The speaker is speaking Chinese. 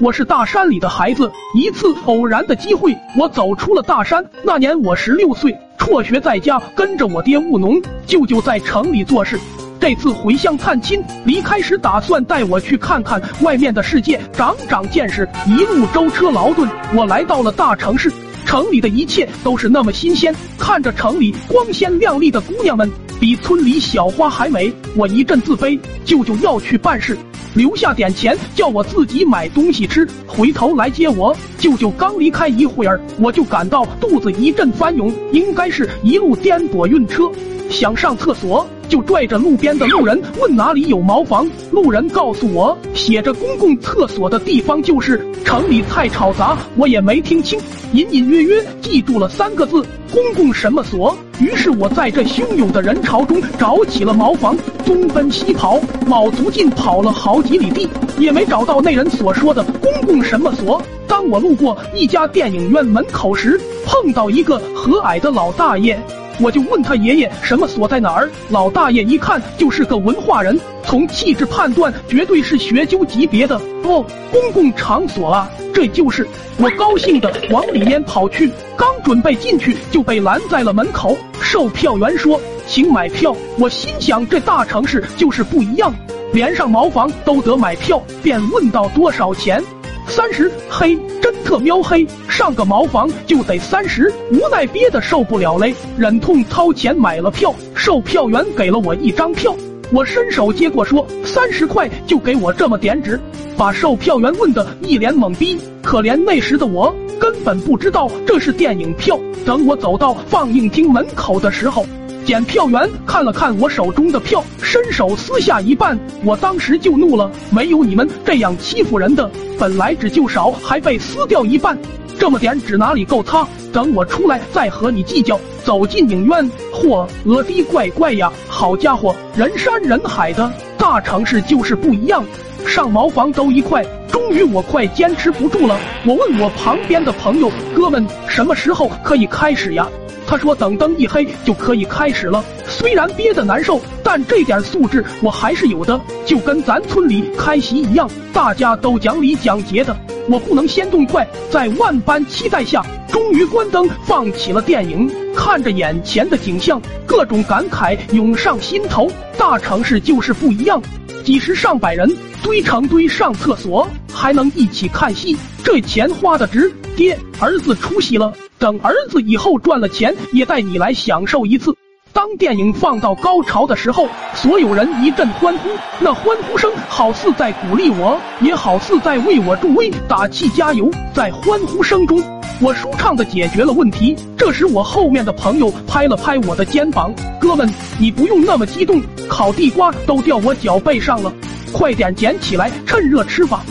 我是大山里的孩子，一次偶然的机会，我走出了大山。那年我十六岁，辍学在家，跟着我爹务农，舅舅在城里做事。这次回乡探亲，离开时打算带我去看看外面的世界，长长见识。一路舟车劳顿，我来到了大城市。城里的一切都是那么新鲜，看着城里光鲜亮丽的姑娘们，比村里小花还美，我一阵自卑。舅舅要去办事，留下点钱叫我自己买东西吃，回头来接我。舅舅刚离开一会儿，我就感到肚子一阵翻涌，应该是一路颠簸晕车。想上厕所，就拽着路边的路人问哪里有茅房。路人告诉我，写着公共厕所的地方就是城里太吵杂，我也没听清，隐隐约约记住了三个字：公共什么所。于是我在这汹涌的人潮中找起了茅房，东奔西跑，卯足劲跑了好几里地，也没找到那人所说的公共什么所。当我路过一家电影院门口时，碰到一个和蔼的老大爷。我就问他爷爷什么所在哪儿？老大爷一看就是个文化人，从气质判断绝对是学究级别的。哦，公共场所啊，这就是我高兴的往里面跑去，刚准备进去就被拦在了门口。售票员说：“请买票。”我心想这大城市就是不一样，连上茅房都得买票，便问道多少钱？三十，嘿，真特喵黑，上个茅房就得三十，无奈憋得受不了嘞，忍痛掏钱买了票。售票员给了我一张票，我伸手接过，说三十块就给我这么点纸，把售票员问得一脸懵逼。可怜那时的我根本不知道这是电影票。等我走到放映厅门口的时候。检票员看了看我手中的票，伸手撕下一半，我当时就怒了，没有你们这样欺负人的，本来纸就少，还被撕掉一半，这么点纸哪里够擦？等我出来再和你计较。走进影院，嚯，额滴怪怪呀！好家伙，人山人海的，大城市就是不一样。上茅房都一块，终于我快坚持不住了，我问我旁边的朋友，哥们，什么时候可以开始呀？他说：“等灯一黑就可以开始了。虽然憋得难受，但这点素质我还是有的，就跟咱村里开席一样，大家都讲理讲节的。我不能先动筷，在万般期待下，终于关灯放起了电影。看着眼前的景象，各种感慨涌上心头。大城市就是不一样，几十上百人堆成堆上厕所，还能一起看戏，这钱花的值。爹，儿子出息了。”等儿子以后赚了钱，也带你来享受一次。当电影放到高潮的时候，所有人一阵欢呼，那欢呼声好似在鼓励我，也好似在为我助威打气加油。在欢呼声中，我舒畅的解决了问题。这时，我后面的朋友拍了拍我的肩膀：“哥们，你不用那么激动，烤地瓜都掉我脚背上了，快点捡起来，趁热吃吧。”